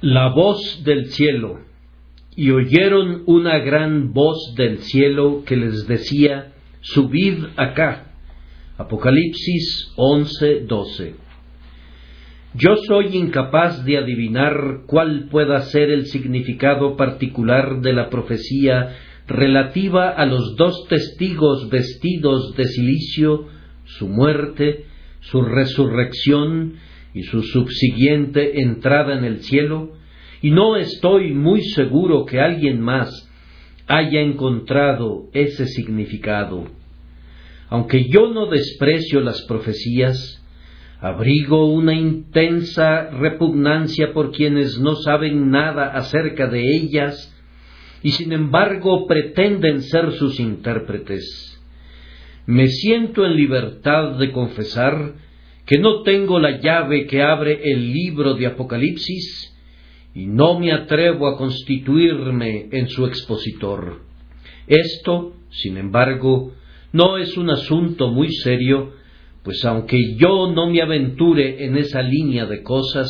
La voz del cielo. Y oyeron una gran voz del cielo que les decía, Subid acá. Apocalipsis 11:12. Yo soy incapaz de adivinar cuál pueda ser el significado particular de la profecía relativa a los dos testigos vestidos de silicio, su muerte, su resurrección y su subsiguiente entrada en el cielo, y no estoy muy seguro que alguien más haya encontrado ese significado. Aunque yo no desprecio las profecías, abrigo una intensa repugnancia por quienes no saben nada acerca de ellas y sin embargo pretenden ser sus intérpretes. Me siento en libertad de confesar que no tengo la llave que abre el libro de Apocalipsis y no me atrevo a constituirme en su expositor. Esto, sin embargo, no es un asunto muy serio, pues aunque yo no me aventure en esa línea de cosas,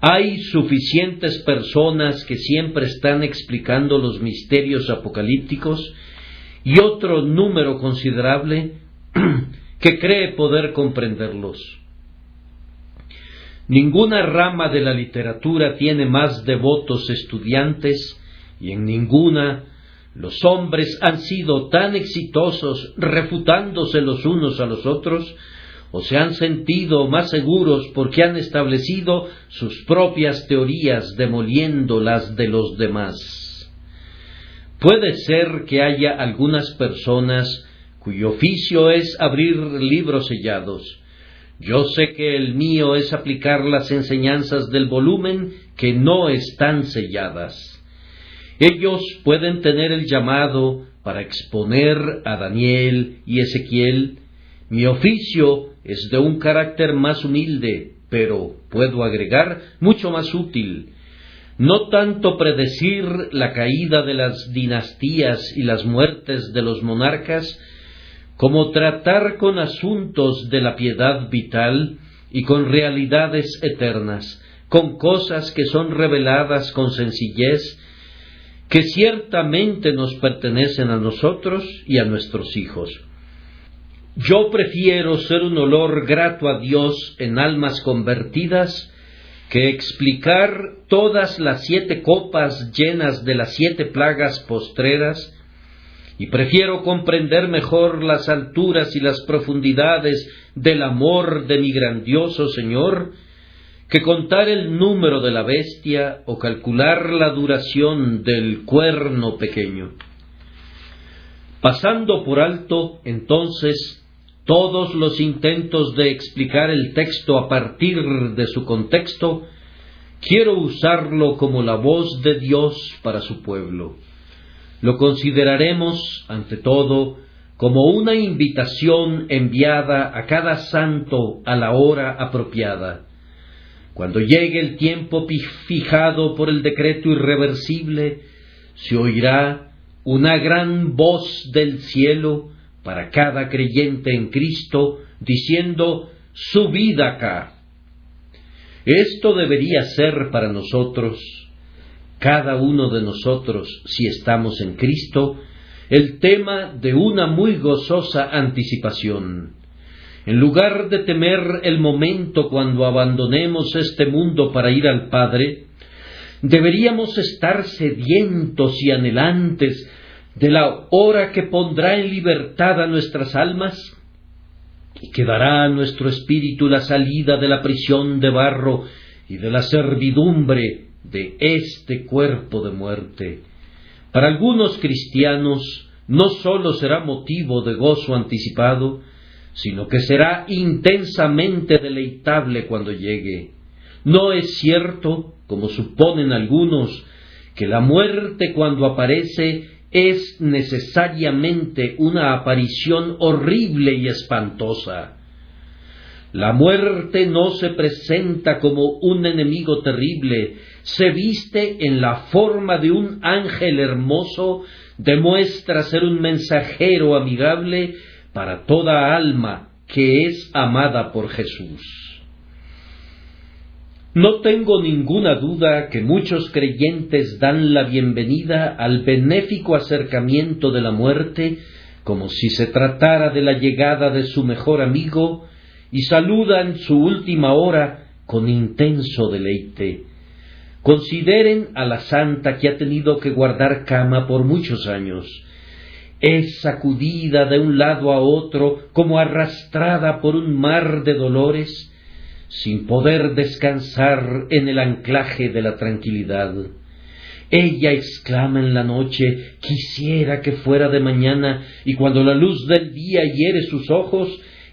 hay suficientes personas que siempre están explicando los misterios apocalípticos y otro número considerable que cree poder comprenderlos. Ninguna rama de la literatura tiene más devotos estudiantes y en ninguna los hombres han sido tan exitosos refutándose los unos a los otros o se han sentido más seguros porque han establecido sus propias teorías demoliendo las de los demás. Puede ser que haya algunas personas cuyo oficio es abrir libros sellados. Yo sé que el mío es aplicar las enseñanzas del volumen que no están selladas. Ellos pueden tener el llamado para exponer a Daniel y Ezequiel. Mi oficio es de un carácter más humilde, pero puedo agregar mucho más útil no tanto predecir la caída de las dinastías y las muertes de los monarcas, como tratar con asuntos de la piedad vital y con realidades eternas, con cosas que son reveladas con sencillez, que ciertamente nos pertenecen a nosotros y a nuestros hijos. Yo prefiero ser un olor grato a Dios en almas convertidas que explicar todas las siete copas llenas de las siete plagas postreras y prefiero comprender mejor las alturas y las profundidades del amor de mi grandioso Señor, que contar el número de la bestia o calcular la duración del cuerno pequeño. Pasando por alto, entonces, todos los intentos de explicar el texto a partir de su contexto, quiero usarlo como la voz de Dios para su pueblo. Lo consideraremos, ante todo, como una invitación enviada a cada santo a la hora apropiada. Cuando llegue el tiempo fijado por el decreto irreversible, se oirá una gran voz del cielo para cada creyente en Cristo, diciendo, subid acá. Esto debería ser para nosotros cada uno de nosotros, si estamos en Cristo, el tema de una muy gozosa anticipación. En lugar de temer el momento cuando abandonemos este mundo para ir al Padre, deberíamos estar sedientos y anhelantes de la hora que pondrá en libertad a nuestras almas y que dará a nuestro espíritu la salida de la prisión de barro y de la servidumbre de este cuerpo de muerte. Para algunos cristianos no sólo será motivo de gozo anticipado, sino que será intensamente deleitable cuando llegue. No es cierto, como suponen algunos, que la muerte cuando aparece es necesariamente una aparición horrible y espantosa. La muerte no se presenta como un enemigo terrible, se viste en la forma de un ángel hermoso, demuestra ser un mensajero amigable para toda alma que es amada por Jesús. No tengo ninguna duda que muchos creyentes dan la bienvenida al benéfico acercamiento de la muerte como si se tratara de la llegada de su mejor amigo y saludan su última hora con intenso deleite. Consideren a la santa que ha tenido que guardar cama por muchos años. Es sacudida de un lado a otro como arrastrada por un mar de dolores, sin poder descansar en el anclaje de la tranquilidad. Ella exclama en la noche quisiera que fuera de mañana, y cuando la luz del día hiere sus ojos,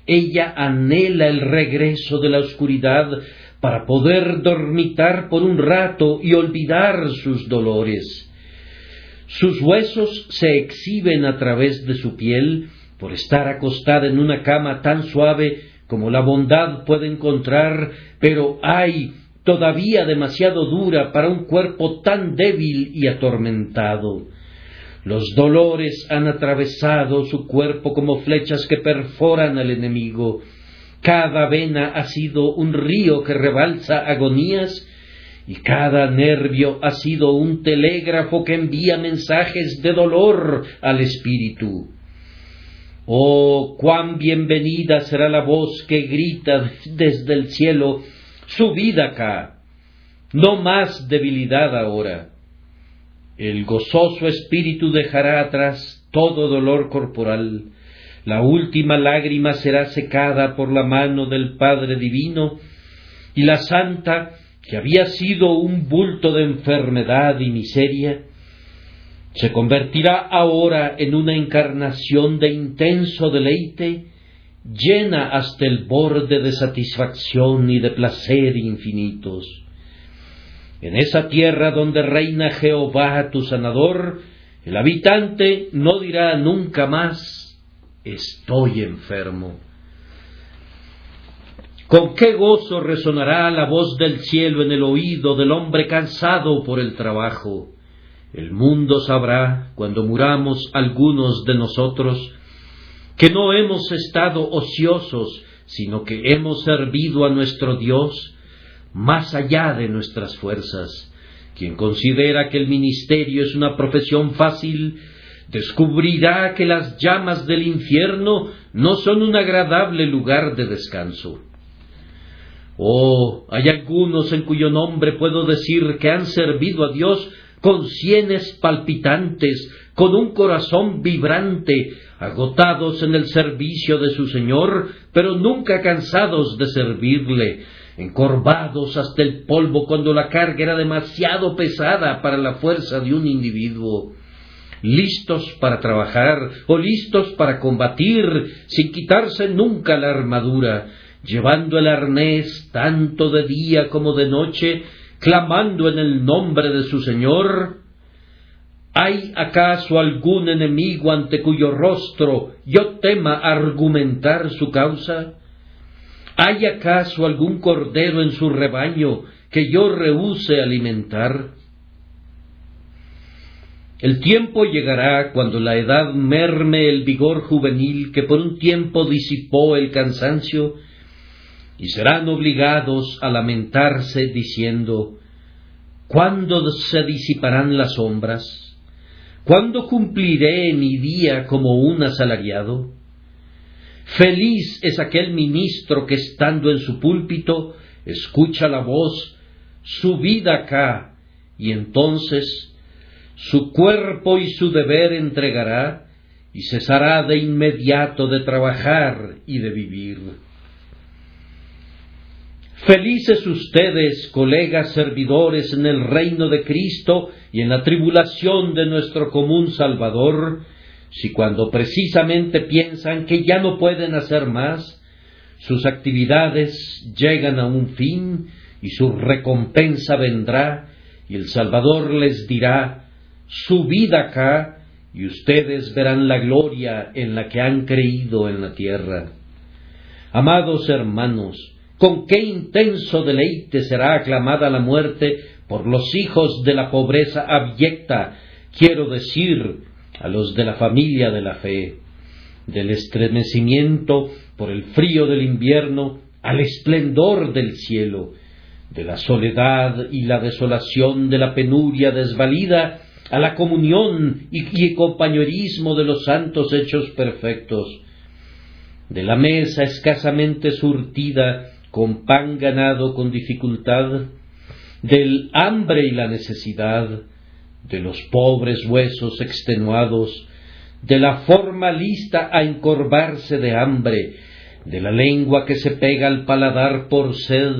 ella anhela el regreso de la oscuridad para poder dormitar por un rato y olvidar sus dolores. Sus huesos se exhiben a través de su piel por estar acostada en una cama tan suave como la bondad puede encontrar, pero hay todavía demasiado dura para un cuerpo tan débil y atormentado. Los dolores han atravesado su cuerpo como flechas que perforan al enemigo. Cada vena ha sido un río que rebalsa agonías y cada nervio ha sido un telégrafo que envía mensajes de dolor al espíritu. Oh, cuán bienvenida será la voz que grita desde el cielo, subid acá, no más debilidad ahora. El gozoso espíritu dejará atrás todo dolor corporal, la última lágrima será secada por la mano del Padre Divino, y la santa, que había sido un bulto de enfermedad y miseria, se convertirá ahora en una encarnación de intenso deleite, llena hasta el borde de satisfacción y de placer infinitos. En esa tierra donde reina Jehová tu sanador, el habitante no dirá nunca más estoy enfermo. Con qué gozo resonará la voz del cielo en el oído del hombre cansado por el trabajo el mundo sabrá, cuando muramos algunos de nosotros, que no hemos estado ociosos, sino que hemos servido a nuestro Dios más allá de nuestras fuerzas. Quien considera que el ministerio es una profesión fácil, descubrirá que las llamas del infierno no son un agradable lugar de descanso. Oh, hay algunos en cuyo nombre puedo decir que han servido a Dios con sienes palpitantes, con un corazón vibrante, agotados en el servicio de su Señor, pero nunca cansados de servirle, encorvados hasta el polvo cuando la carga era demasiado pesada para la fuerza de un individuo, listos para trabajar o listos para combatir, sin quitarse nunca la armadura, llevando el arnés tanto de día como de noche, clamando en el nombre de su Señor? ¿Hay acaso algún enemigo ante cuyo rostro yo tema argumentar su causa? ¿Hay acaso algún cordero en su rebaño que yo rehúse alimentar? El tiempo llegará cuando la edad merme el vigor juvenil que por un tiempo disipó el cansancio y serán obligados a lamentarse diciendo, ¿Cuándo se disiparán las sombras? ¿Cuándo cumpliré mi día como un asalariado? Feliz es aquel ministro que estando en su púlpito escucha la voz, subid acá, y entonces su cuerpo y su deber entregará, y cesará de inmediato de trabajar y de vivir. Felices ustedes, colegas servidores en el reino de Cristo y en la tribulación de nuestro común Salvador, si cuando precisamente piensan que ya no pueden hacer más, sus actividades llegan a un fin y su recompensa vendrá y el Salvador les dirá, subid acá y ustedes verán la gloria en la que han creído en la tierra. Amados hermanos, con qué intenso deleite será aclamada la muerte por los hijos de la pobreza abyecta, quiero decir, a los de la familia de la fe, del estremecimiento por el frío del invierno al esplendor del cielo, de la soledad y la desolación de la penuria desvalida, a la comunión y, compañerismo de los santos hechos perfectos, de la mesa escasamente surtida con pan ganado con dificultad, del hambre y la necesidad, de los pobres huesos extenuados, de la forma lista a encorvarse de hambre, de la lengua que se pega al paladar por sed,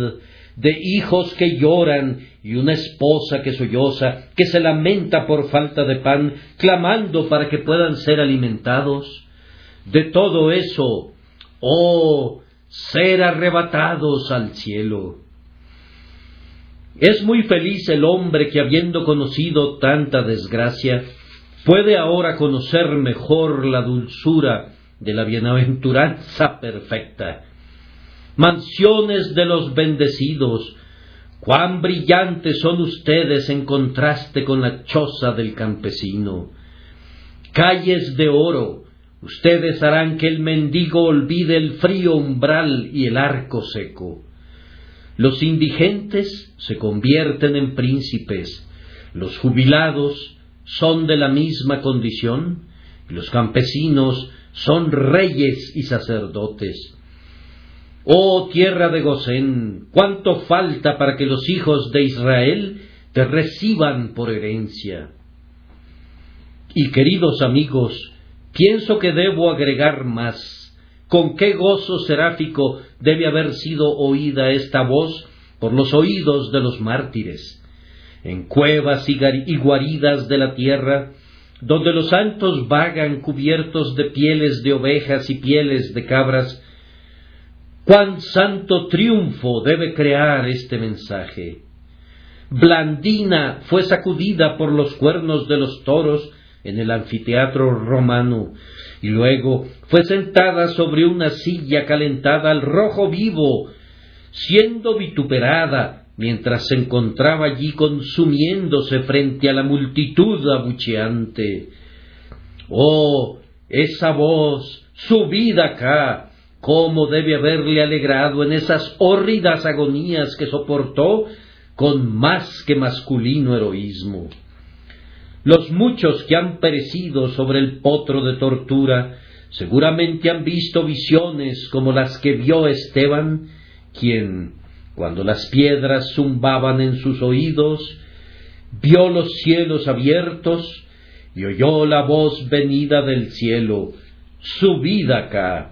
de hijos que lloran y una esposa que solloza, que se lamenta por falta de pan, clamando para que puedan ser alimentados. De todo eso, oh, ser arrebatados al cielo. Es muy feliz el hombre que habiendo conocido tanta desgracia, puede ahora conocer mejor la dulzura de la bienaventuranza perfecta. Mansiones de los bendecidos, cuán brillantes son ustedes en contraste con la choza del campesino. Calles de oro, ustedes harán que el mendigo olvide el frío umbral y el arco seco. Los indigentes se convierten en príncipes, los jubilados son de la misma condición, y los campesinos son reyes y sacerdotes. Oh tierra de Gosén, cuánto falta para que los hijos de Israel te reciban por herencia. Y queridos amigos, pienso que debo agregar más. Con qué gozo seráfico debe haber sido oída esta voz por los oídos de los mártires. En cuevas y guaridas de la tierra, donde los santos vagan cubiertos de pieles de ovejas y pieles de cabras, cuán santo triunfo debe crear este mensaje. Blandina fue sacudida por los cuernos de los toros en el anfiteatro romano, y luego fue sentada sobre una silla calentada al rojo vivo, siendo vituperada mientras se encontraba allí consumiéndose frente a la multitud abucheante. Oh, esa voz, subida acá, cómo debe haberle alegrado en esas hórridas agonías que soportó con más que masculino heroísmo. Los muchos que han perecido sobre el potro de tortura seguramente han visto visiones como las que vio Esteban, quien, cuando las piedras zumbaban en sus oídos, vio los cielos abiertos y oyó la voz venida del cielo, subid acá.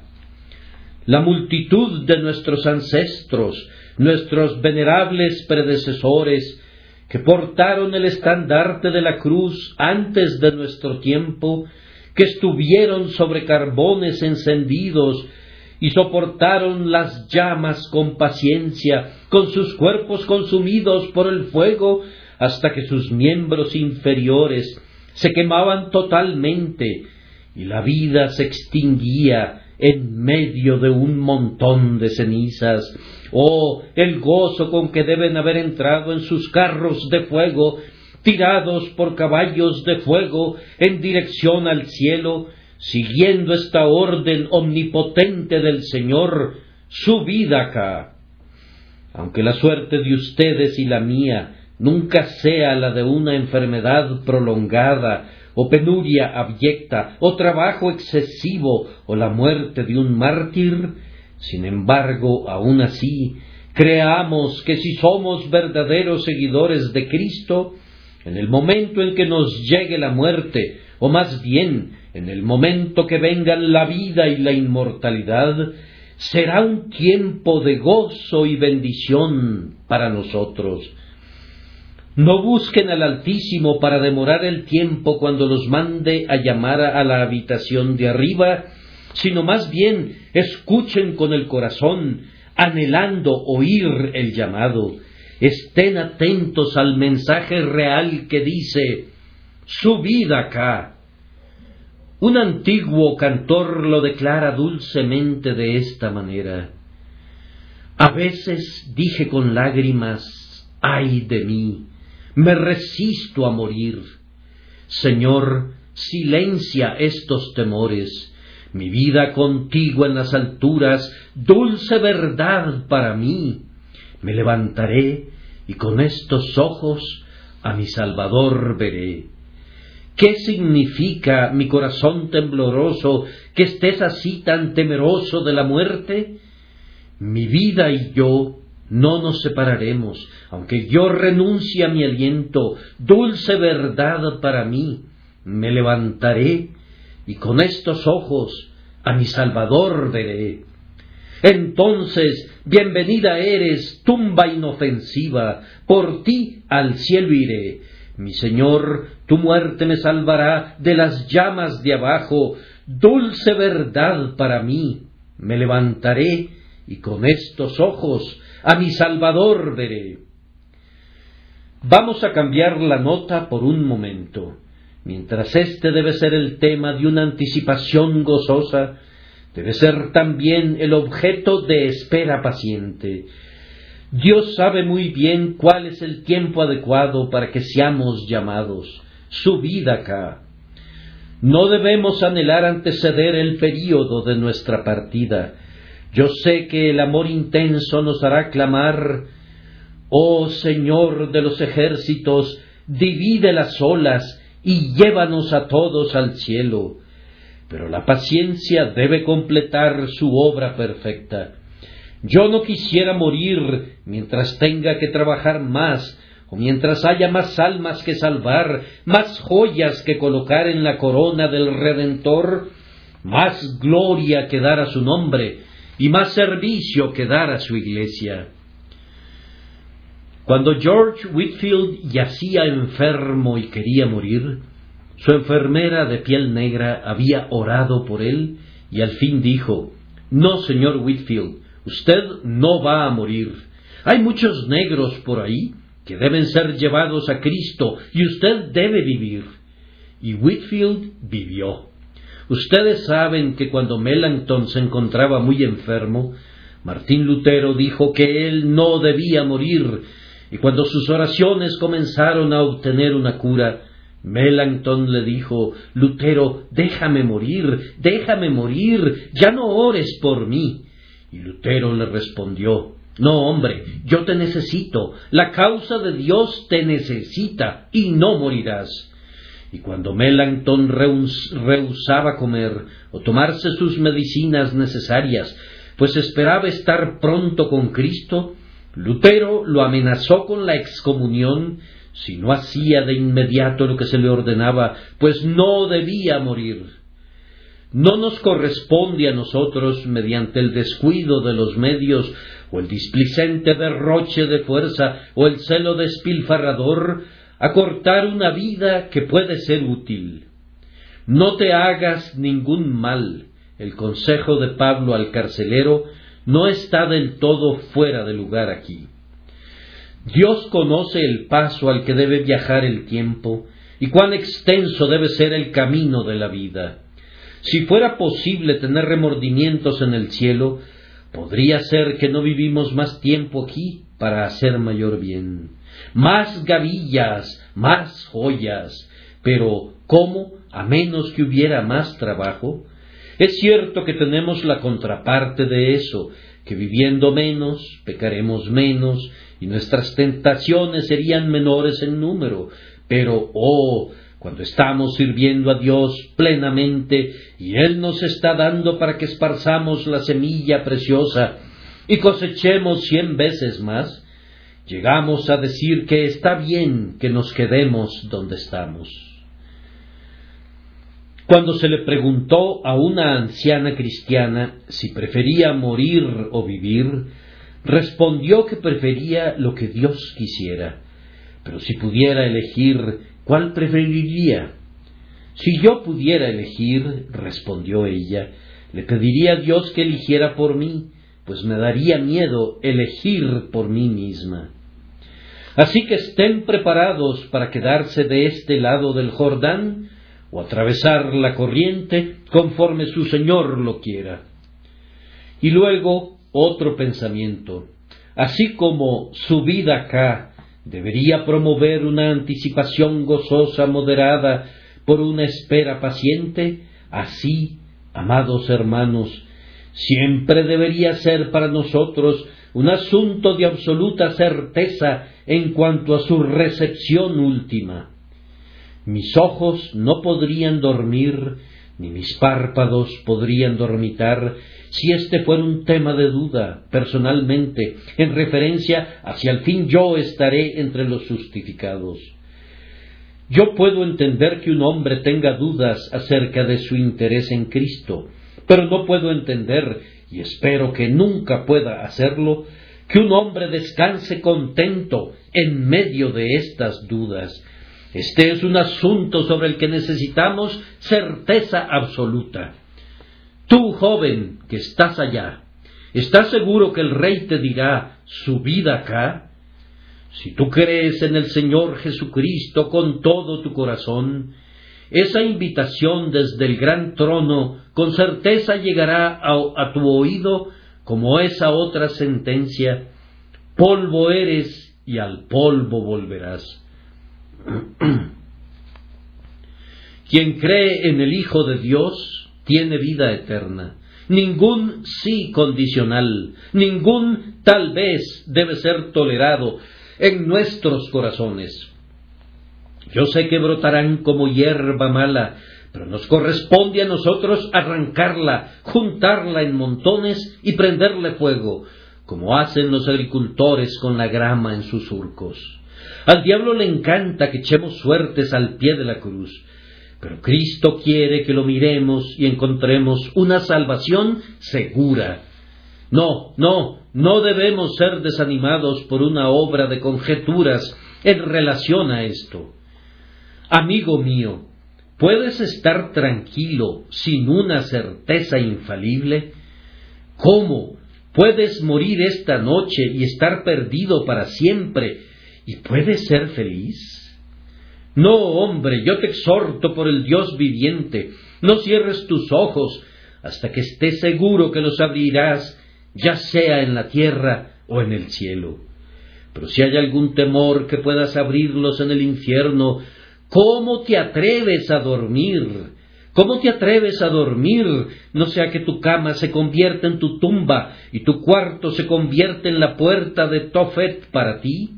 La multitud de nuestros ancestros, nuestros venerables predecesores, que portaron el estandarte de la cruz antes de nuestro tiempo, que estuvieron sobre carbones encendidos y soportaron las llamas con paciencia, con sus cuerpos consumidos por el fuego, hasta que sus miembros inferiores se quemaban totalmente y la vida se extinguía en medio de un montón de cenizas. Oh, el gozo con que deben haber entrado en sus carros de fuego, tirados por caballos de fuego en dirección al cielo, siguiendo esta orden omnipotente del Señor, vida acá. Aunque la suerte de ustedes y la mía nunca sea la de una enfermedad prolongada, o penuria abyecta, o trabajo excesivo, o la muerte de un mártir, sin embargo, aun así, creamos que si somos verdaderos seguidores de Cristo, en el momento en que nos llegue la muerte, o más bien en el momento que vengan la vida y la inmortalidad, será un tiempo de gozo y bendición para nosotros. No busquen al Altísimo para demorar el tiempo cuando los mande a llamar a la habitación de arriba, sino más bien escuchen con el corazón, anhelando oír el llamado. Estén atentos al mensaje real que dice, subid acá. Un antiguo cantor lo declara dulcemente de esta manera. A veces dije con lágrimas, ay de mí, me resisto a morir. Señor, silencia estos temores, mi vida contigo en las alturas, dulce verdad para mí. Me levantaré y con estos ojos a mi Salvador veré. ¿Qué significa, mi corazón tembloroso, que estés así tan temeroso de la muerte? Mi vida y yo no nos separaremos, aunque yo renuncie a mi aliento, dulce verdad para mí, me levantaré y con estos ojos a mi Salvador veré. Entonces, bienvenida eres, tumba inofensiva, por ti al cielo iré. Mi Señor, tu muerte me salvará de las llamas de abajo, dulce verdad para mí. Me levantaré y con estos ojos a mi Salvador veré. Vamos a cambiar la nota por un momento. Mientras este debe ser el tema de una anticipación gozosa, debe ser también el objeto de espera paciente. Dios sabe muy bien cuál es el tiempo adecuado para que seamos llamados. Su vida acá. No debemos anhelar anteceder el período de nuestra partida. Yo sé que el amor intenso nos hará clamar, Oh Señor de los ejércitos, divide las olas y llévanos a todos al cielo pero la paciencia debe completar su obra perfecta. Yo no quisiera morir mientras tenga que trabajar más, o mientras haya más almas que salvar, más joyas que colocar en la corona del Redentor, más gloria que dar a su nombre, y más servicio que dar a su iglesia. Cuando George Whitfield yacía enfermo y quería morir, su enfermera de piel negra había orado por él y al fin dijo No, señor Whitfield, usted no va a morir. Hay muchos negros por ahí que deben ser llevados a Cristo y usted debe vivir. Y Whitfield vivió. Ustedes saben que cuando Melanchthon se encontraba muy enfermo, Martín Lutero dijo que él no debía morir, y cuando sus oraciones comenzaron a obtener una cura, Melanchthon le dijo Lutero, déjame morir, déjame morir, ya no ores por mí. Y Lutero le respondió No, hombre, yo te necesito, la causa de Dios te necesita, y no morirás. Y cuando Melanchthon rehusaba comer o tomarse sus medicinas necesarias, pues esperaba estar pronto con Cristo, Lutero lo amenazó con la excomunión si no hacía de inmediato lo que se le ordenaba, pues no debía morir. No nos corresponde a nosotros, mediante el descuido de los medios, o el displicente derroche de fuerza, o el celo despilfarrador, acortar una vida que puede ser útil. No te hagas ningún mal. El consejo de Pablo al carcelero no está del todo fuera de lugar aquí. Dios conoce el paso al que debe viajar el tiempo y cuán extenso debe ser el camino de la vida. Si fuera posible tener remordimientos en el cielo, podría ser que no vivimos más tiempo aquí para hacer mayor bien. Más gavillas, más joyas, pero ¿cómo? A menos que hubiera más trabajo. Es cierto que tenemos la contraparte de eso, que viviendo menos, pecaremos menos, y nuestras tentaciones serían menores en número, pero, oh, cuando estamos sirviendo a Dios plenamente y Él nos está dando para que esparzamos la semilla preciosa y cosechemos cien veces más, llegamos a decir que está bien que nos quedemos donde estamos. Cuando se le preguntó a una anciana cristiana si prefería morir o vivir, respondió que prefería lo que Dios quisiera, pero si pudiera elegir, ¿cuál preferiría? Si yo pudiera elegir, respondió ella, le pediría a Dios que eligiera por mí, pues me daría miedo elegir por mí misma. Así que estén preparados para quedarse de este lado del Jordán o atravesar la corriente conforme su Señor lo quiera. Y luego otro pensamiento. Así como su vida acá debería promover una anticipación gozosa moderada por una espera paciente, así, amados hermanos, siempre debería ser para nosotros un asunto de absoluta certeza en cuanto a su recepción última. Mis ojos no podrían dormir, ni mis párpados podrían dormitar, si este fuera un tema de duda, personalmente, en referencia a si al fin yo estaré entre los justificados. Yo puedo entender que un hombre tenga dudas acerca de su interés en Cristo, pero no puedo entender, y espero que nunca pueda hacerlo, que un hombre descanse contento en medio de estas dudas. Este es un asunto sobre el que necesitamos certeza absoluta. Tú, joven, que estás allá, ¿estás seguro que el rey te dirá su vida acá? Si tú crees en el Señor Jesucristo con todo tu corazón, esa invitación desde el gran trono con certeza llegará a, tu oído como esa otra sentencia, polvo eres y al polvo volverás. Quien cree en el Hijo de Dios tiene vida eterna. Ningún sí condicional, ningún tal vez debe ser tolerado en nuestros corazones. Yo sé que brotarán como hierba mala, pero nos corresponde a nosotros arrancarla, juntarla en montones y prenderle fuego, como hacen los agricultores con la grama en sus surcos. Al diablo le encanta que echemos suertes al pie de la cruz, pero Cristo quiere que lo miremos y encontremos una salvación segura. No, no, no debemos ser desanimados por una obra de conjeturas en relación a esto. Amigo mío, ¿puedes estar tranquilo sin una certeza infalible? ¿Cómo puedes morir esta noche y estar perdido para siempre y puedes ser feliz? No, hombre, yo te exhorto por el Dios viviente, no cierres tus ojos hasta que estés seguro que los abrirás, ya sea en la tierra o en el cielo. Pero si hay algún temor que puedas abrirlos en el infierno, ¿Cómo te atreves a dormir? ¿Cómo te atreves a dormir? No sea que tu cama se convierta en tu tumba y tu cuarto se convierta en la puerta de Tofet para ti.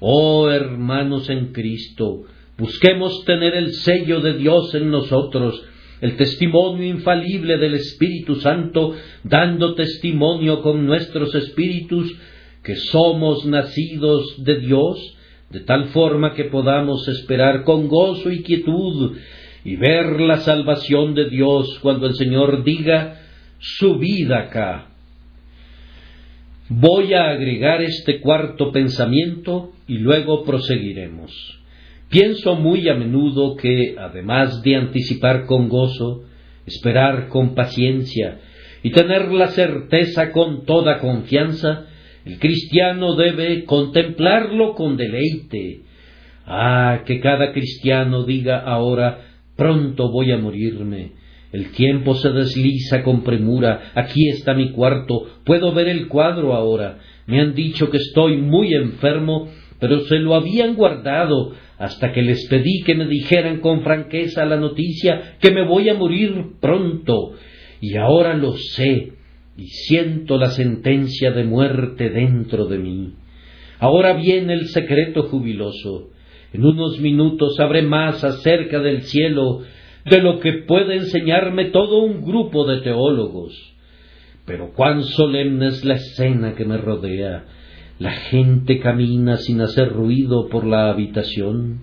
Oh hermanos en Cristo, busquemos tener el sello de Dios en nosotros, el testimonio infalible del Espíritu Santo, dando testimonio con nuestros espíritus que somos nacidos de Dios, de tal forma que podamos esperar con gozo y quietud y ver la salvación de Dios cuando el Señor diga, subid acá. Voy a agregar este cuarto pensamiento y luego proseguiremos. Pienso muy a menudo que, además de anticipar con gozo, esperar con paciencia y tener la certeza con toda confianza, el cristiano debe contemplarlo con deleite. Ah, que cada cristiano diga ahora, pronto voy a morirme. El tiempo se desliza con premura. Aquí está mi cuarto. Puedo ver el cuadro ahora. Me han dicho que estoy muy enfermo, pero se lo habían guardado hasta que les pedí que me dijeran con franqueza la noticia que me voy a morir pronto. Y ahora lo sé y siento la sentencia de muerte dentro de mí. Ahora viene el secreto jubiloso. En unos minutos sabré más acerca del cielo de lo que puede enseñarme todo un grupo de teólogos. Pero cuán solemne es la escena que me rodea. La gente camina sin hacer ruido por la habitación.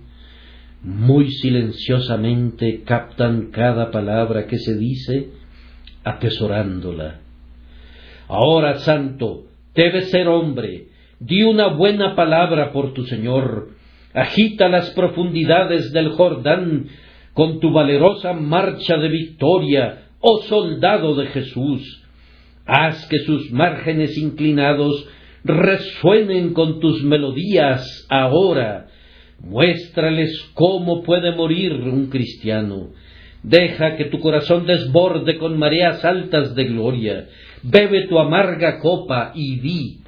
Muy silenciosamente captan cada palabra que se dice, atesorándola. Ahora, santo, debes ser hombre, di una buena palabra por tu Señor, agita las profundidades del Jordán con tu valerosa marcha de victoria, oh soldado de Jesús. Haz que sus márgenes inclinados resuenen con tus melodías ahora. Muéstrales cómo puede morir un cristiano. Deja que tu corazón desborde con mareas altas de gloria bebe tu amarga copa y di,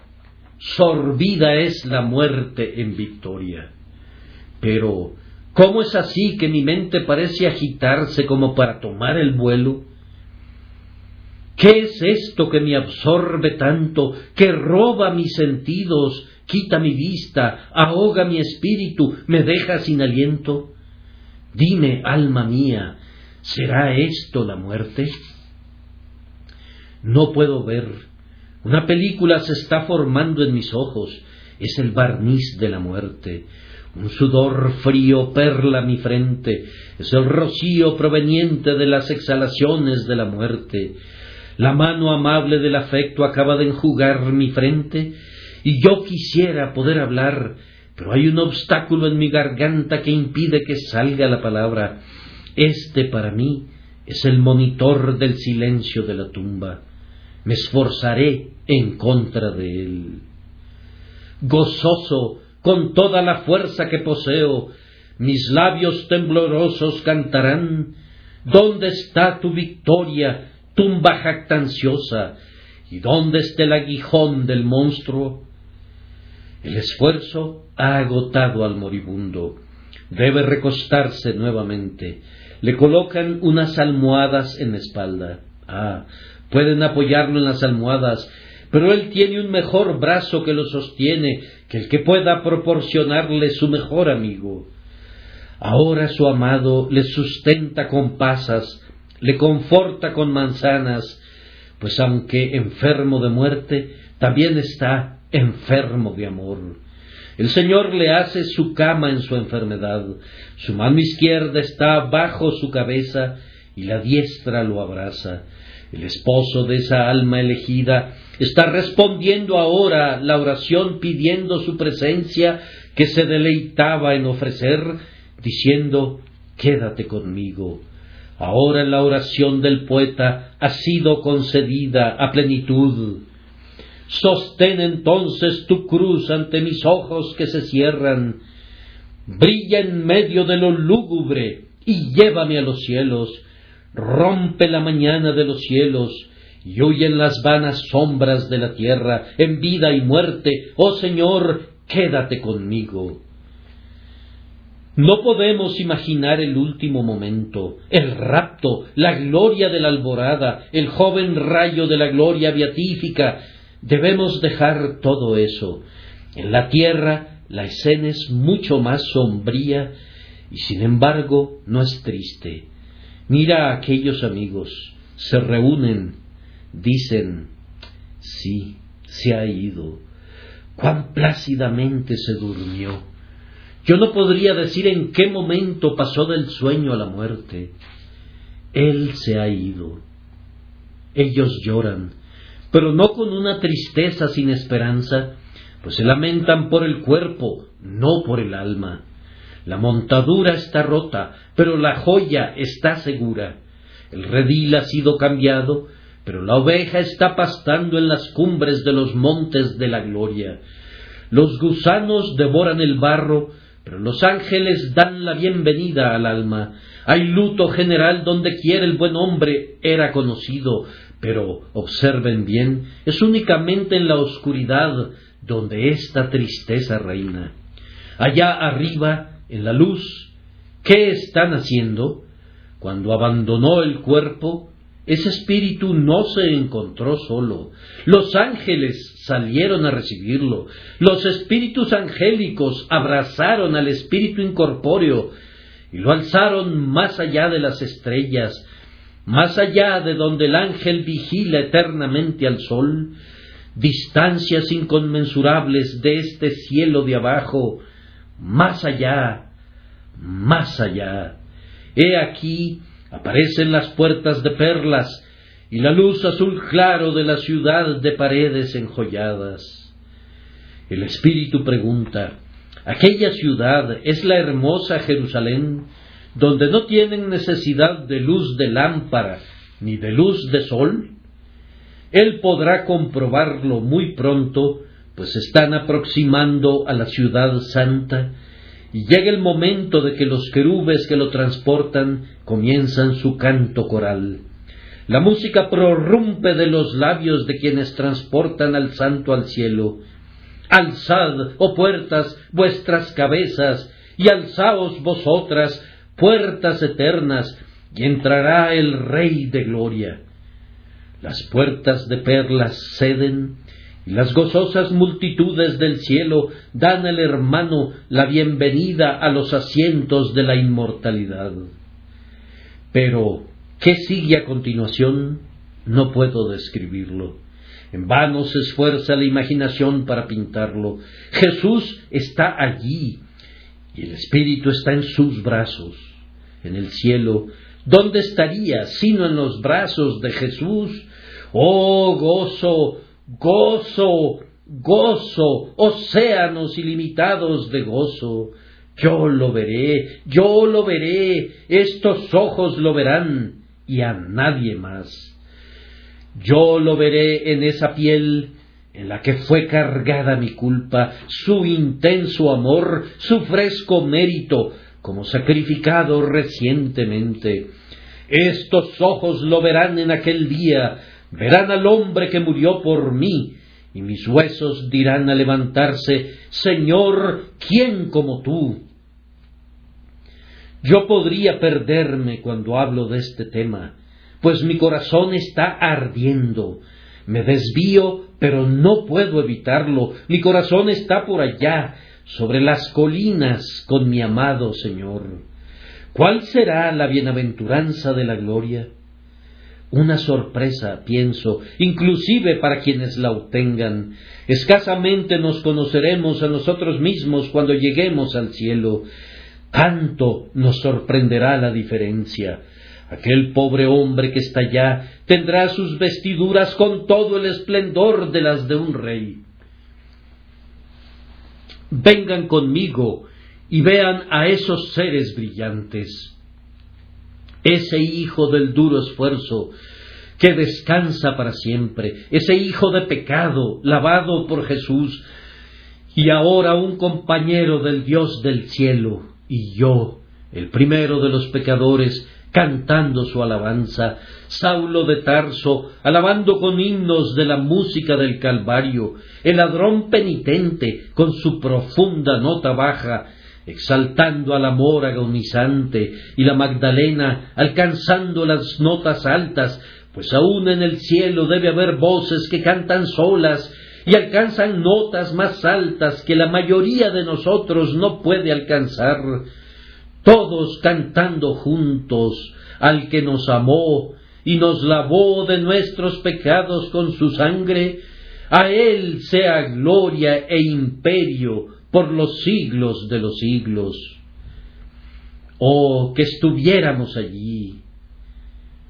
sorbida es la muerte en victoria. Pero, ¿cómo es así que mi mente parece agitarse como para tomar el vuelo? ¿Qué es esto que me absorbe tanto, que roba mis sentidos, quita mi vista, ahoga mi espíritu, me deja sin aliento? Dime, alma mía, ¿será esto la muerte? No puedo ver. Una película se está formando en mis ojos. Es el barniz de la muerte. Un sudor frío perla mi frente. Es el rocío proveniente de las exhalaciones de la muerte. La mano amable del afecto acaba de enjugar mi frente y yo quisiera poder hablar, pero hay un obstáculo en mi garganta que impide que salga la palabra. Este para mí es el monitor del silencio de la tumba. Me esforzaré en contra de él. Gozoso, con toda la fuerza que poseo, mis labios temblorosos cantarán, ¿Dónde está tu victoria, tumba jactanciosa? ¿Y dónde está el aguijón del monstruo? El esfuerzo ha agotado al moribundo. Debe recostarse nuevamente. Le colocan unas almohadas en la espalda. Ah, pueden apoyarlo en las almohadas, pero él tiene un mejor brazo que lo sostiene que el que pueda proporcionarle su mejor amigo. Ahora su amado le sustenta con pasas, le conforta con manzanas, pues aunque enfermo de muerte, también está enfermo de amor. El Señor le hace su cama en su enfermedad, su mano izquierda está bajo su cabeza y la diestra lo abraza. El esposo de esa alma elegida está respondiendo ahora la oración pidiendo su presencia que se deleitaba en ofrecer, diciendo, quédate conmigo. Ahora la oración del poeta ha sido concedida a plenitud. Sostén entonces tu cruz ante mis ojos que se cierran, brilla en medio de lo lúgubre y llévame a los cielos, rompe la mañana de los cielos, y huyen las vanas sombras de la tierra, en vida y muerte, oh Señor, quédate conmigo. No podemos imaginar el último momento, el rapto, la gloria de la alborada, el joven rayo de la gloria beatífica, Debemos dejar todo eso. En la tierra la escena es mucho más sombría y sin embargo no es triste. Mira a aquellos amigos, se reúnen, dicen, sí, se ha ido. Cuán plácidamente se durmió. Yo no podría decir en qué momento pasó del sueño a la muerte. Él se ha ido. Ellos lloran, pero no con una tristeza sin esperanza, pues se lamentan por el cuerpo, no por el alma. La montadura está rota, pero la joya está segura. El redil ha sido cambiado, pero la oveja está pastando en las cumbres de los montes de la gloria. Los gusanos devoran el barro, pero los ángeles dan la bienvenida al alma. Hay luto general donde quiera el buen hombre era conocido, pero observen bien, es únicamente en la oscuridad donde esta tristeza reina. Allá arriba, en la luz, ¿qué están haciendo? Cuando abandonó el cuerpo, ese espíritu no se encontró solo. Los ángeles salieron a recibirlo. Los espíritus angélicos abrazaron al espíritu incorpóreo y lo alzaron más allá de las estrellas, más allá de donde el ángel vigila eternamente al sol, distancias inconmensurables de este cielo de abajo, más allá, más allá. He aquí aparecen las puertas de perlas y la luz azul claro de la ciudad de paredes enjolladas. El Espíritu pregunta, ¿aquella ciudad es la hermosa Jerusalén donde no tienen necesidad de luz de lámpara ni de luz de sol, él podrá comprobarlo muy pronto, pues están aproximando a la ciudad santa, y llega el momento de que los querubes que lo transportan comienzan su canto coral. La música prorrumpe de los labios de quienes transportan al santo al cielo. Alzad, oh puertas, vuestras cabezas, y alzaos vosotras, puertas eternas, y entrará el Rey de Gloria. las puertas de perlas ceden, y las gozosas multitudes del cielo dan al hermano la bienvenida a los asientos de la inmortalidad. Pero, ¿qué sigue a continuación? No puedo describirlo. En vano se esfuerza la imaginación para pintarlo. Jesús está allí y el Espíritu está en sus brazos. En el cielo, ¿dónde estaría sino en los brazos de Jesús? Oh, gozo, gozo, gozo, océanos ilimitados de gozo. Yo lo veré, yo lo veré, estos ojos lo verán y a nadie más. Yo lo veré en esa piel en la que fue cargada mi culpa, su intenso amor, su fresco mérito, como sacrificado recientemente. Estos ojos lo verán en aquel día, verán al hombre que murió por mí, y mis huesos dirán al levantarse, Señor, ¿quién como tú? Yo podría perderme cuando hablo de este tema, pues mi corazón está ardiendo. Me desvío, pero no puedo evitarlo. Mi corazón está por allá, sobre las colinas, con mi amado Señor. ¿Cuál será la bienaventuranza de la gloria? Una sorpresa, pienso, inclusive para quienes la obtengan. Escasamente nos conoceremos a nosotros mismos cuando lleguemos al cielo. Tanto nos sorprenderá la diferencia. Aquel pobre hombre que está allá tendrá sus vestiduras con todo el esplendor de las de un rey. Vengan conmigo y vean a esos seres brillantes. Ese hijo del duro esfuerzo que descansa para siempre, ese hijo de pecado lavado por Jesús y ahora un compañero del Dios del cielo y yo, el primero de los pecadores, cantando su alabanza, Saulo de Tarso, alabando con himnos de la música del Calvario, el ladrón penitente con su profunda nota baja, exaltando al amor agonizante, y la Magdalena alcanzando las notas altas, pues aún en el cielo debe haber voces que cantan solas y alcanzan notas más altas que la mayoría de nosotros no puede alcanzar todos cantando juntos al que nos amó y nos lavó de nuestros pecados con su sangre, a Él sea gloria e imperio por los siglos de los siglos. Oh, que estuviéramos allí.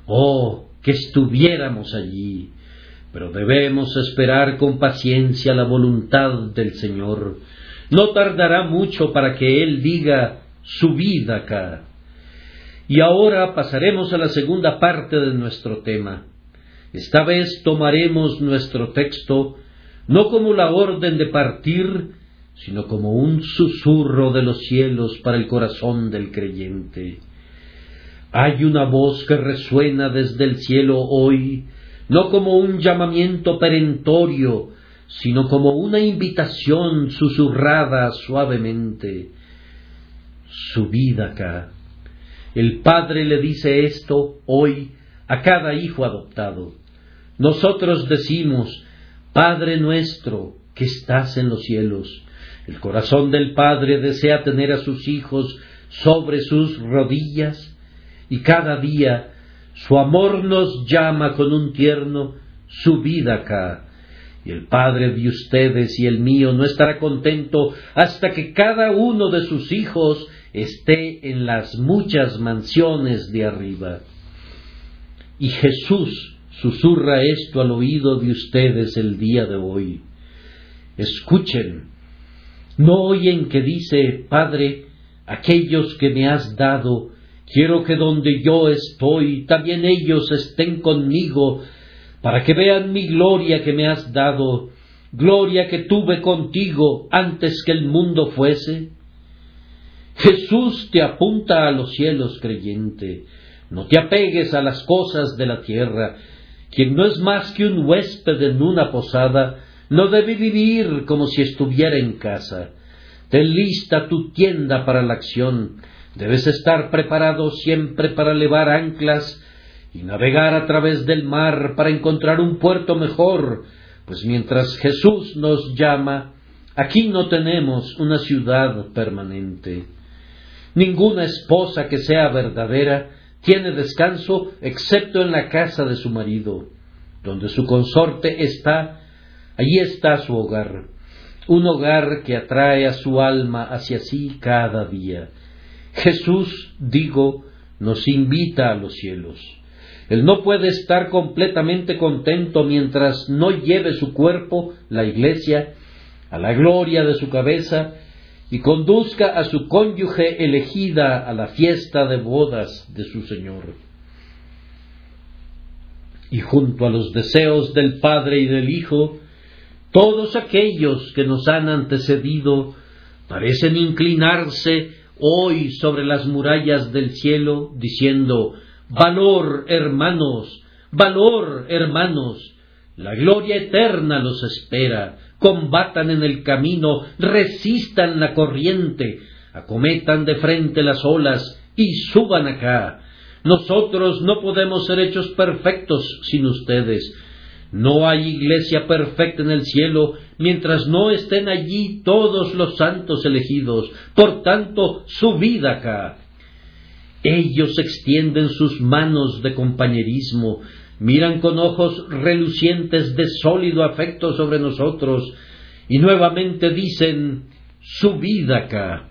Oh, que estuviéramos allí. Pero debemos esperar con paciencia la voluntad del Señor. No tardará mucho para que Él diga, su vida acá. Y ahora pasaremos a la segunda parte de nuestro tema. Esta vez tomaremos nuestro texto no como la orden de partir, sino como un susurro de los cielos para el corazón del creyente. Hay una voz que resuena desde el cielo hoy, no como un llamamiento perentorio, sino como una invitación susurrada suavemente su vida acá. El Padre le dice esto hoy a cada hijo adoptado. Nosotros decimos, Padre nuestro que estás en los cielos. El corazón del Padre desea tener a sus hijos sobre sus rodillas y cada día su amor nos llama con un tierno su vida acá y el Padre de ustedes y el mío no estará contento hasta que cada uno de sus hijos esté en las muchas mansiones de arriba. Y Jesús susurra esto al oído de ustedes el día de hoy. Escuchen, no oyen que dice, Padre, aquellos que me has dado, quiero que donde yo estoy, también ellos estén conmigo, para que vean mi gloria que me has dado, gloria que tuve contigo antes que el mundo fuese. Jesús te apunta a los cielos, creyente. No te apegues a las cosas de la tierra. Quien no es más que un huésped en una posada, no debe vivir como si estuviera en casa. Ten lista tu tienda para la acción. Debes estar preparado siempre para levar anclas y navegar a través del mar para encontrar un puerto mejor, pues mientras Jesús nos llama, aquí no tenemos una ciudad permanente. Ninguna esposa que sea verdadera tiene descanso excepto en la casa de su marido. Donde su consorte está, allí está su hogar. Un hogar que atrae a su alma hacia sí cada día. Jesús, digo, nos invita a los cielos. Él no puede estar completamente contento mientras no lleve su cuerpo, la iglesia, a la gloria de su cabeza y conduzca a su cónyuge elegida a la fiesta de bodas de su Señor. Y junto a los deseos del Padre y del Hijo, todos aquellos que nos han antecedido parecen inclinarse hoy sobre las murallas del cielo, diciendo, Valor, hermanos, valor, hermanos, la gloria eterna los espera, combatan en el camino, resistan la corriente, acometan de frente las olas y suban acá. Nosotros no podemos ser hechos perfectos sin ustedes. No hay iglesia perfecta en el cielo mientras no estén allí todos los santos elegidos. Por tanto, subid acá. Ellos extienden sus manos de compañerismo, miran con ojos relucientes de sólido afecto sobre nosotros y nuevamente dicen, subid acá.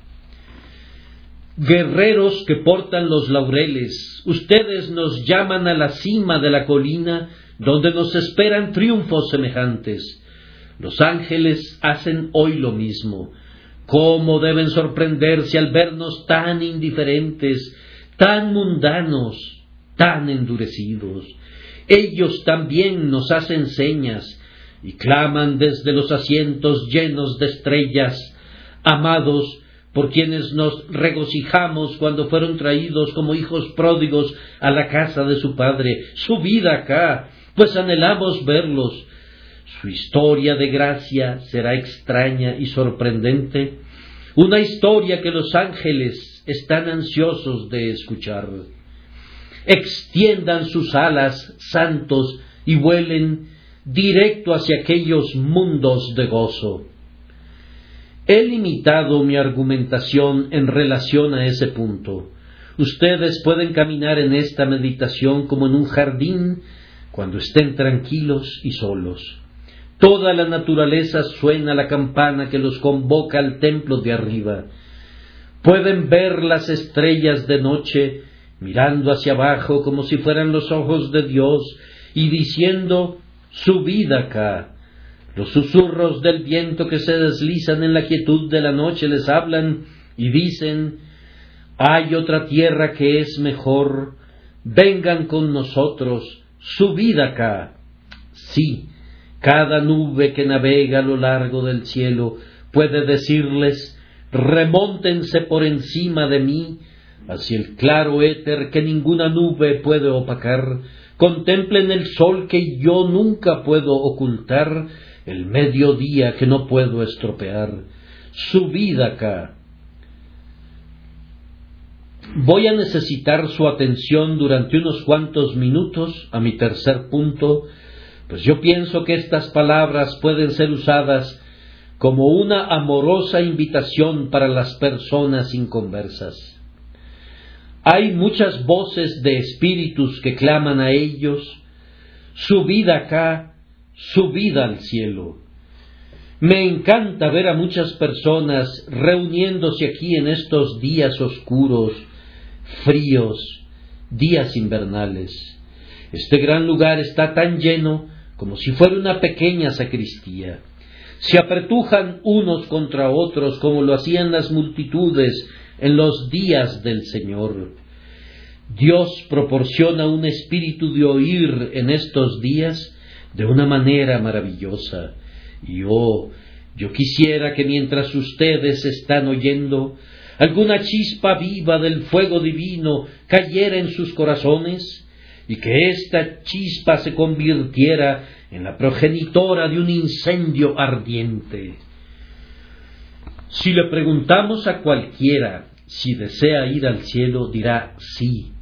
Guerreros que portan los laureles, ustedes nos llaman a la cima de la colina donde nos esperan triunfos semejantes. Los ángeles hacen hoy lo mismo. ¿Cómo deben sorprenderse al vernos tan indiferentes, tan mundanos, tan endurecidos? Ellos también nos hacen señas y claman desde los asientos llenos de estrellas, amados por quienes nos regocijamos cuando fueron traídos como hijos pródigos a la casa de su padre. Subid acá, pues anhelamos verlos. Su historia de gracia será extraña y sorprendente, una historia que los ángeles están ansiosos de escuchar. Extiendan sus alas, santos, y vuelen directo hacia aquellos mundos de gozo. He limitado mi argumentación en relación a ese punto. Ustedes pueden caminar en esta meditación como en un jardín cuando estén tranquilos y solos. Toda la naturaleza suena la campana que los convoca al templo de arriba. Pueden ver las estrellas de noche mirando hacia abajo como si fueran los ojos de Dios y diciendo Subid acá. Los susurros del viento que se deslizan en la quietud de la noche les hablan y dicen Hay otra tierra que es mejor, vengan con nosotros, subid acá. Sí, cada nube que navega a lo largo del cielo puede decirles, remóntense por encima de mí, hacia el claro éter que ninguna nube puede opacar, contemplen el sol que yo nunca puedo ocultar, el mediodía que no puedo estropear. Subid acá, Voy a necesitar su atención durante unos cuantos minutos a mi tercer punto, pues yo pienso que estas palabras pueden ser usadas como una amorosa invitación para las personas inconversas. Hay muchas voces de espíritus que claman a ellos, subid acá, subid al cielo. Me encanta ver a muchas personas reuniéndose aquí en estos días oscuros, fríos, días invernales. Este gran lugar está tan lleno como si fuera una pequeña sacristía. Se apretujan unos contra otros como lo hacían las multitudes en los días del Señor. Dios proporciona un espíritu de oír en estos días de una manera maravillosa. Y oh, yo quisiera que mientras ustedes están oyendo, alguna chispa viva del fuego divino cayera en sus corazones y que esta chispa se convirtiera en la progenitora de un incendio ardiente. Si le preguntamos a cualquiera si desea ir al cielo, dirá sí,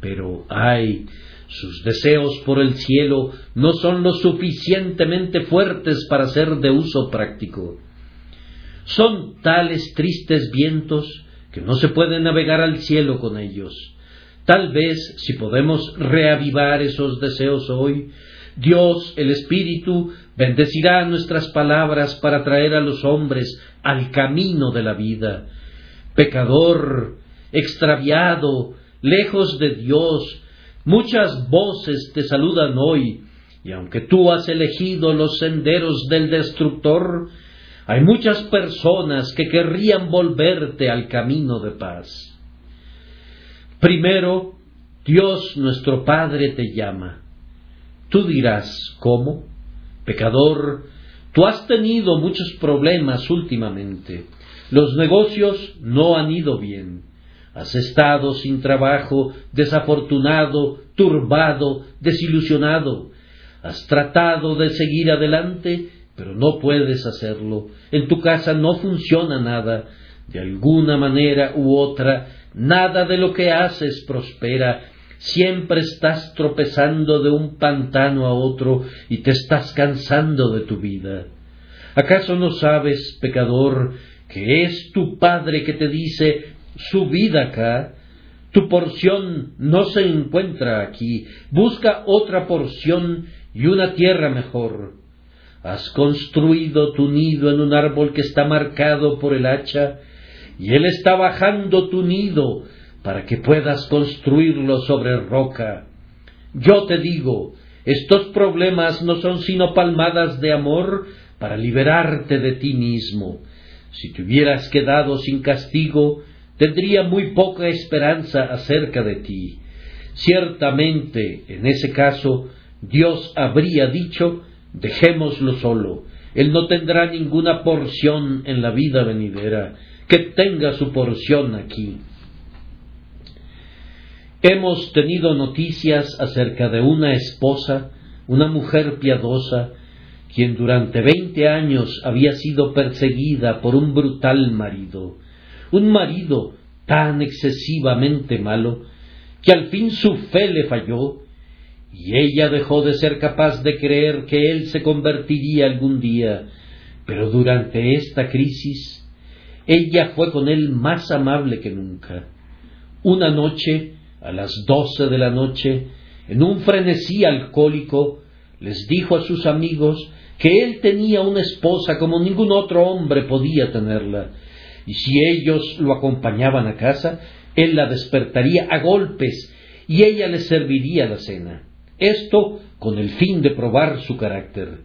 pero ay, Sus deseos por el cielo no son lo suficientemente fuertes para ser de uso práctico. Son tales tristes vientos que no se puede navegar al cielo con ellos. Tal vez, si podemos reavivar esos deseos hoy, Dios, el Espíritu, bendecirá nuestras palabras para traer a los hombres al camino de la vida. Pecador, extraviado, lejos de Dios, muchas voces te saludan hoy, y aunque tú has elegido los senderos del destructor, hay muchas personas que querrían volverte al camino de paz. Primero, Dios nuestro Padre te llama. Tú dirás, ¿cómo? Pecador, tú has tenido muchos problemas últimamente. Los negocios no han ido bien. Has estado sin trabajo, desafortunado, turbado, desilusionado. Has tratado de seguir adelante, pero no puedes hacerlo. En tu casa no funciona nada. De alguna manera u otra, nada de lo que haces prospera. Siempre estás tropezando de un pantano a otro y te estás cansando de tu vida. ¿Acaso no sabes, pecador, que es tu Padre que te dice, su vida acá? Tu porción no se encuentra aquí. Busca otra porción y una tierra mejor. Has construido tu nido en un árbol que está marcado por el hacha, y él está bajando tu nido para que puedas construirlo sobre roca. Yo te digo, estos problemas no son sino palmadas de amor para liberarte de ti mismo. Si te hubieras quedado sin castigo, tendría muy poca esperanza acerca de ti. Ciertamente, en ese caso, Dios habría dicho, dejémoslo solo. Él no tendrá ninguna porción en la vida venidera, que tenga su porción aquí. Hemos tenido noticias acerca de una esposa, una mujer piadosa, quien durante veinte años había sido perseguida por un brutal marido, un marido tan excesivamente malo, que al fin su fe le falló y ella dejó de ser capaz de creer que él se convertiría algún día, pero durante esta crisis ella fue con él más amable que nunca. Una noche, a las doce de la noche, en un frenesí alcohólico, les dijo a sus amigos que él tenía una esposa como ningún otro hombre podía tenerla, y si ellos lo acompañaban a casa, él la despertaría a golpes y ella le serviría la cena. Esto con el fin de probar su carácter.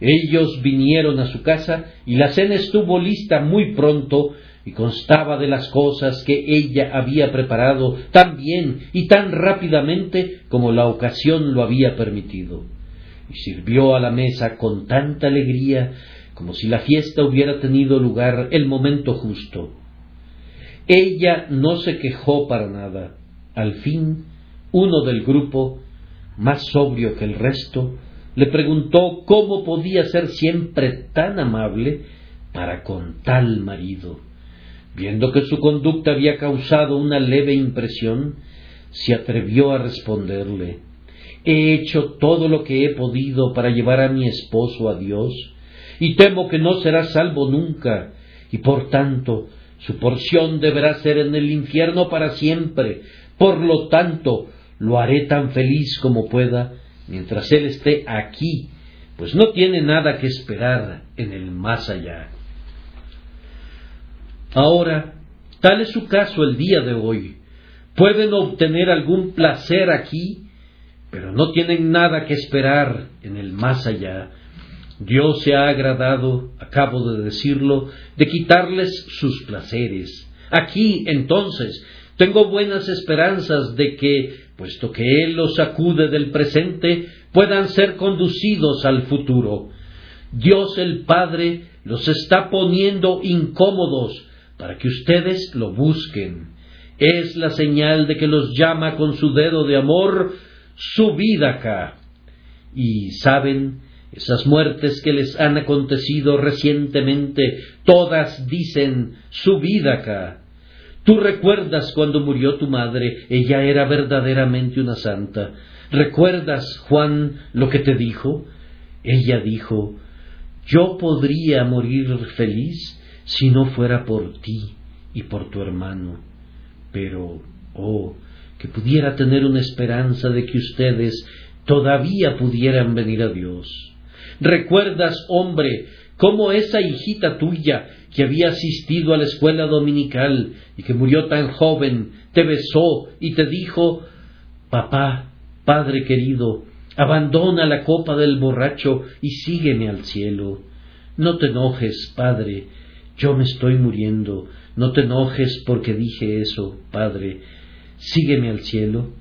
Ellos vinieron a su casa y la cena estuvo lista muy pronto y constaba de las cosas que ella había preparado tan bien y tan rápidamente como la ocasión lo había permitido. Sirvió a la mesa con tanta alegría como si la fiesta hubiera tenido lugar el momento justo. Ella no se quejó para nada. Al fin, uno del grupo más sobrio que el resto, le preguntó cómo podía ser siempre tan amable para con tal marido. Viendo que su conducta había causado una leve impresión, se atrevió a responderle He hecho todo lo que he podido para llevar a mi esposo a Dios, y temo que no será salvo nunca, y por tanto su porción deberá ser en el infierno para siempre. Por lo tanto, lo haré tan feliz como pueda mientras Él esté aquí, pues no tiene nada que esperar en el más allá. Ahora, tal es su caso el día de hoy. Pueden obtener algún placer aquí, pero no tienen nada que esperar en el más allá. Dios se ha agradado, acabo de decirlo, de quitarles sus placeres. Aquí, entonces, tengo buenas esperanzas de que puesto que Él los sacude del presente, puedan ser conducidos al futuro. Dios el Padre los está poniendo incómodos para que ustedes lo busquen. Es la señal de que los llama con su dedo de amor su vida acá. Y saben, esas muertes que les han acontecido recientemente, todas dicen su vida acá. Tú recuerdas cuando murió tu madre, ella era verdaderamente una santa. ¿Recuerdas, Juan, lo que te dijo? Ella dijo, yo podría morir feliz si no fuera por ti y por tu hermano. Pero, oh, que pudiera tener una esperanza de que ustedes todavía pudieran venir a Dios. ¿Recuerdas, hombre, cómo esa hijita tuya que había asistido a la escuela dominical y que murió tan joven, te besó y te dijo, Papá, Padre querido, abandona la copa del borracho y sígueme al cielo. No te enojes, Padre, yo me estoy muriendo, no te enojes porque dije eso, Padre, sígueme al cielo.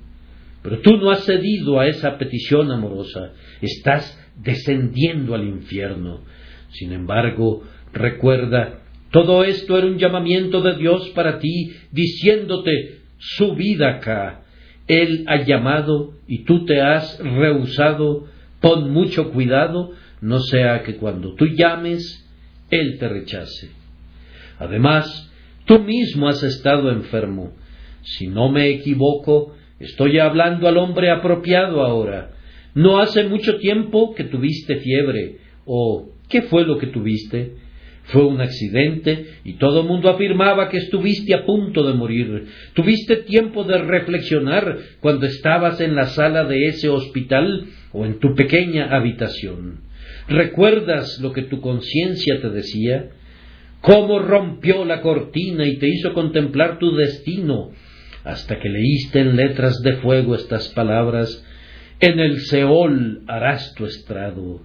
Pero tú no has cedido a esa petición amorosa, estás descendiendo al infierno. Sin embargo, recuerda, todo esto era un llamamiento de Dios para ti, diciéndote, subid acá. Él ha llamado y tú te has rehusado. Pon mucho cuidado, no sea que cuando tú llames, Él te rechace. Además, tú mismo has estado enfermo. Si no me equivoco, estoy hablando al hombre apropiado ahora. No hace mucho tiempo que tuviste fiebre, o ¿qué fue lo que tuviste? Fue un accidente y todo el mundo afirmaba que estuviste a punto de morir. Tuviste tiempo de reflexionar cuando estabas en la sala de ese hospital o en tu pequeña habitación. ¿Recuerdas lo que tu conciencia te decía? ¿Cómo rompió la cortina y te hizo contemplar tu destino hasta que leíste en letras de fuego estas palabras, en el Seol harás tu estrado.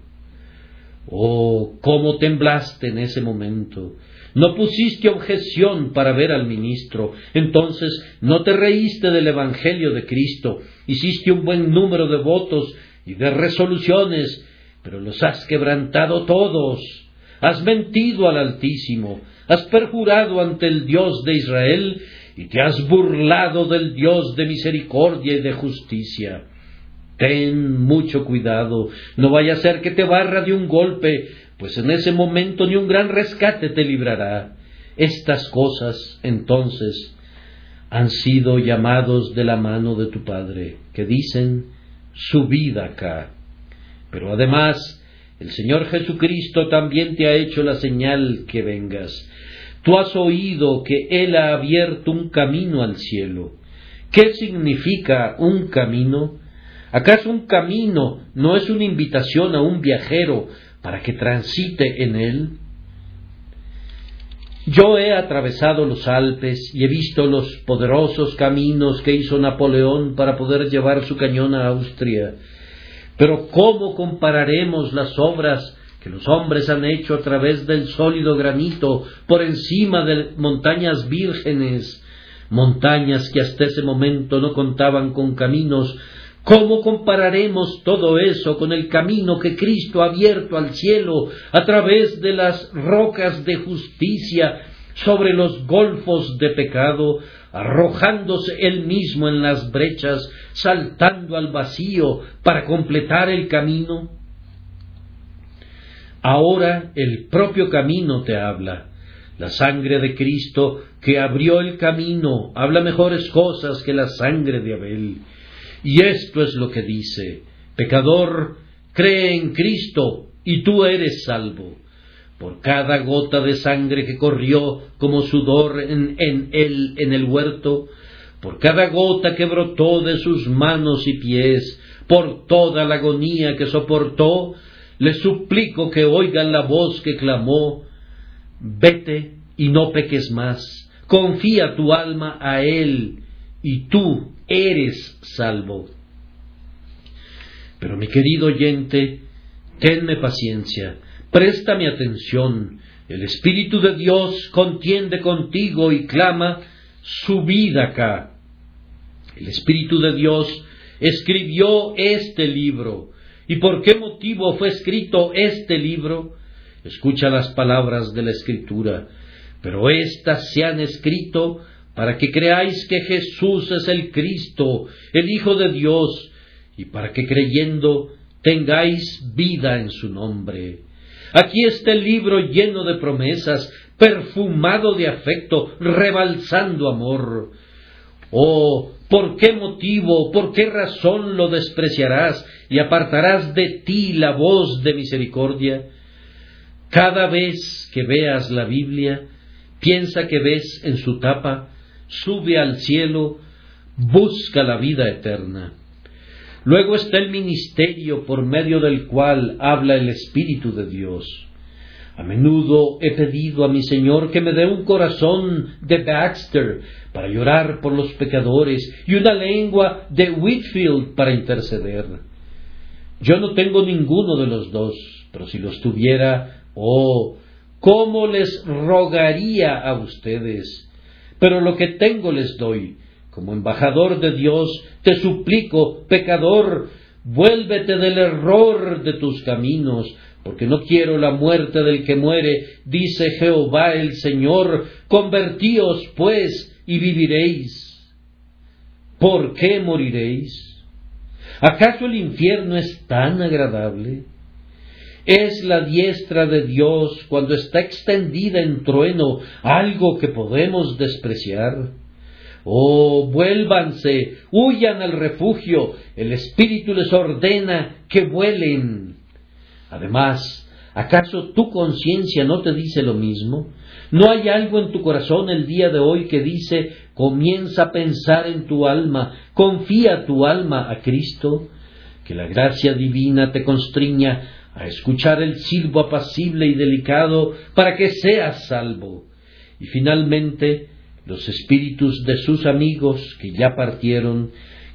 Oh, cómo temblaste en ese momento. No pusiste objeción para ver al ministro. Entonces no te reíste del Evangelio de Cristo. Hiciste un buen número de votos y de resoluciones, pero los has quebrantado todos. Has mentido al Altísimo. Has perjurado ante el Dios de Israel y te has burlado del Dios de misericordia y de justicia. Ten mucho cuidado, no vaya a ser que te barra de un golpe, pues en ese momento ni un gran rescate te librará. Estas cosas, entonces, han sido llamados de la mano de tu Padre, que dicen, subid acá. Pero además, el Señor Jesucristo también te ha hecho la señal que vengas. Tú has oído que Él ha abierto un camino al cielo. ¿Qué significa un camino? ¿Acaso un camino no es una invitación a un viajero para que transite en él? Yo he atravesado los Alpes y he visto los poderosos caminos que hizo Napoleón para poder llevar su cañón a Austria. Pero ¿cómo compararemos las obras que los hombres han hecho a través del sólido granito por encima de montañas vírgenes, montañas que hasta ese momento no contaban con caminos. ¿Cómo compararemos todo eso con el camino que Cristo ha abierto al cielo a través de las rocas de justicia sobre los golfos de pecado, arrojándose él mismo en las brechas, saltando al vacío para completar el camino? Ahora el propio camino te habla. La sangre de Cristo que abrió el camino habla mejores cosas que la sangre de Abel. Y esto es lo que dice, pecador, cree en Cristo y tú eres salvo. Por cada gota de sangre que corrió como sudor en, él en el huerto, por cada gota que brotó de sus manos y pies, por toda la agonía que soportó, le suplico que oigan la voz que clamó, vete y no peques más, confía tu alma a Él y tú eres salvo. Pero mi querido oyente, tenme paciencia, préstame atención, el Espíritu de Dios contiende contigo y clama, subid acá. El Espíritu de Dios escribió este libro, ¿Y por qué motivo fue escrito este libro? Escucha las palabras de la Escritura, pero éstas se han escrito para que creáis que Jesús es el Cristo, el Hijo de Dios, y para que creyendo tengáis vida en su nombre. Aquí está el libro lleno de promesas, perfumado de afecto, rebalsando amor. Oh, ¿por qué motivo, por qué razón lo despreciarás y apartarás de ti la voz de misericordia? Cada vez que veas la Biblia, piensa que ves en su tapa, sube al cielo, busca la vida eterna. Luego está el ministerio por medio del cual habla el Espíritu de Dios. A menudo he pedido a mi Señor que me dé un corazón de Baxter para llorar por los pecadores y una lengua de Whitfield para interceder. Yo no tengo ninguno de los dos, pero si los tuviera, oh, ¿cómo les rogaría a ustedes? Pero lo que tengo les doy, como embajador de Dios, te suplico, pecador, vuélvete del error de tus caminos, porque no quiero la muerte del que muere, dice Jehová el Señor, convertíos pues y viviréis. ¿Por qué moriréis? ¿Acaso el infierno es tan agradable? ¿Es la diestra de Dios cuando está extendida en trueno algo que podemos despreciar? Oh, vuélvanse, huyan al refugio, el Espíritu les ordena que vuelen. Además, ¿acaso tu conciencia no te dice lo mismo? ¿No hay algo en tu corazón el día de hoy que dice, comienza a pensar en tu alma, confía tu alma a Cristo? Que la gracia divina te constriña a escuchar el silbo apacible y delicado para que seas salvo. Y finalmente, los espíritus de sus amigos que ya partieron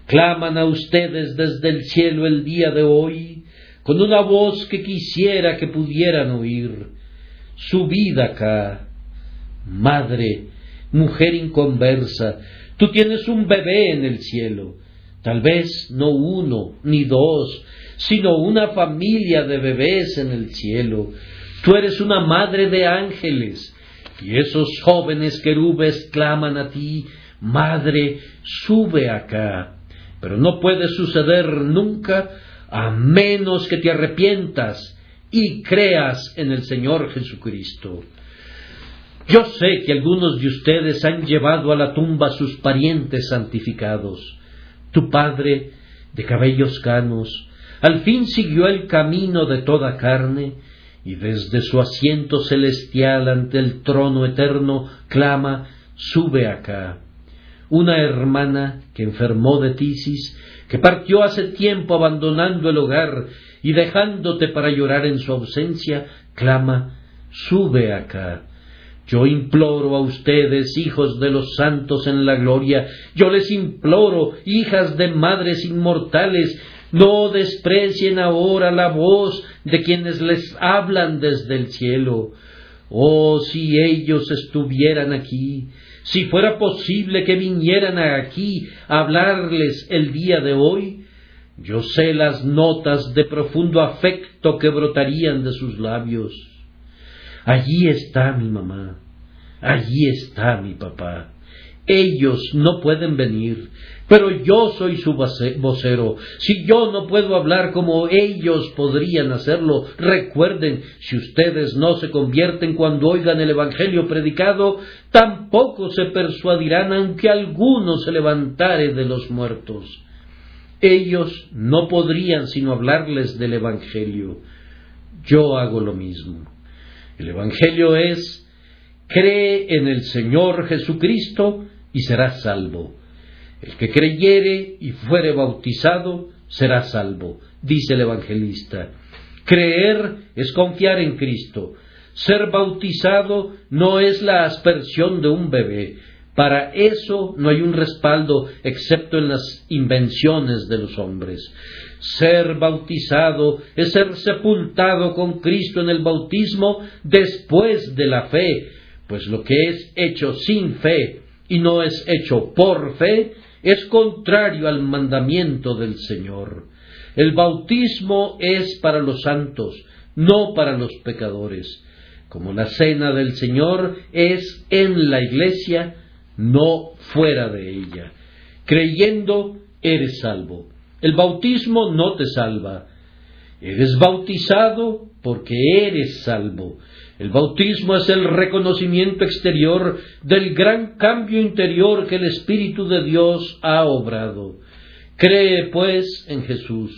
claman a ustedes desde el cielo el día de hoy con una voz que quisiera que pudieran oír. Su vida acá, madre, mujer inconversa, tú tienes un bebé en el cielo, tal vez no uno ni dos, sino una familia de bebés en el cielo. Tú eres una madre de ángeles, y esos jóvenes querubes claman a ti, Madre, sube acá. Pero no puede suceder nunca a menos que te arrepientas y creas en el Señor Jesucristo. Yo sé que algunos de ustedes han llevado a la tumba a sus parientes santificados. Tu padre, de cabellos canos, al fin siguió el camino de toda carne, y desde su asiento celestial ante el trono eterno clama, sube acá. Una hermana que enfermó de tisis, que partió hace tiempo abandonando el hogar y dejándote para llorar en su ausencia, clama, sube acá. Yo imploro a ustedes, hijos de los santos en la gloria, yo les imploro, hijas de madres inmortales, no desprecien ahora la voz de quienes les hablan desde el cielo. Oh, si ellos estuvieran aquí, si fuera posible que vinieran aquí a hablarles el día de hoy, yo sé las notas de profundo afecto que brotarían de sus labios. Allí está mi mamá, allí está mi papá. Ellos no pueden venir, pero yo soy su vocero. Si yo no puedo hablar como ellos podrían hacerlo, recuerden, si ustedes no se convierten cuando oigan el Evangelio predicado, tampoco se persuadirán aunque alguno se levantare de los muertos. Ellos no podrían sino hablarles del Evangelio. Yo hago lo mismo. El Evangelio es, cree en el Señor Jesucristo, y será salvo. El que creyere y fuere bautizado será salvo, dice el evangelista. Creer es confiar en Cristo. Ser bautizado no es la aspersión de un bebé. Para eso no hay un respaldo excepto en las invenciones de los hombres. Ser bautizado es ser sepultado con Cristo en el bautismo después de la fe, pues lo que es hecho sin fe y no es hecho por fe, es contrario al mandamiento del Señor. El bautismo es para los santos, no para los pecadores. Como la cena del Señor es en la iglesia, no fuera de ella. Creyendo, eres salvo. El bautismo no te salva. Eres bautizado porque eres salvo. El bautismo es el reconocimiento exterior del gran cambio interior que el Espíritu de Dios ha obrado. Cree, pues, en Jesús.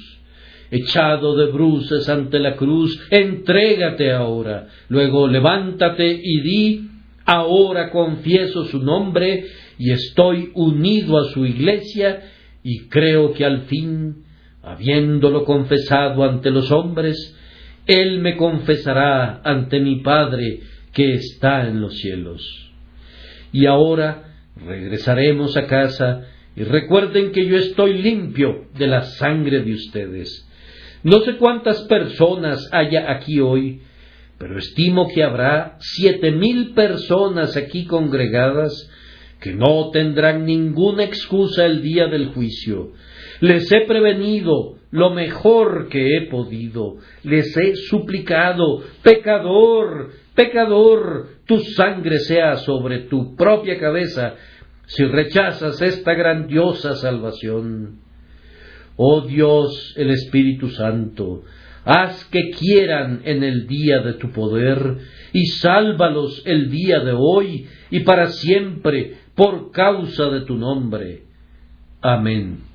Echado de bruces ante la cruz, entrégate ahora. Luego levántate y di, ahora confieso su nombre y estoy unido a su iglesia y creo que al fin, habiéndolo confesado ante los hombres, él me confesará ante mi Padre que está en los cielos. Y ahora regresaremos a casa y recuerden que yo estoy limpio de la sangre de ustedes. No sé cuántas personas haya aquí hoy, pero estimo que habrá siete mil personas aquí congregadas que no tendrán ninguna excusa el día del juicio. Les he prevenido lo mejor que he podido. Les he suplicado, pecador, pecador, tu sangre sea sobre tu propia cabeza si rechazas esta grandiosa salvación. Oh Dios, el Espíritu Santo, haz que quieran en el día de tu poder y sálvalos el día de hoy y para siempre por causa de tu nombre. Amén.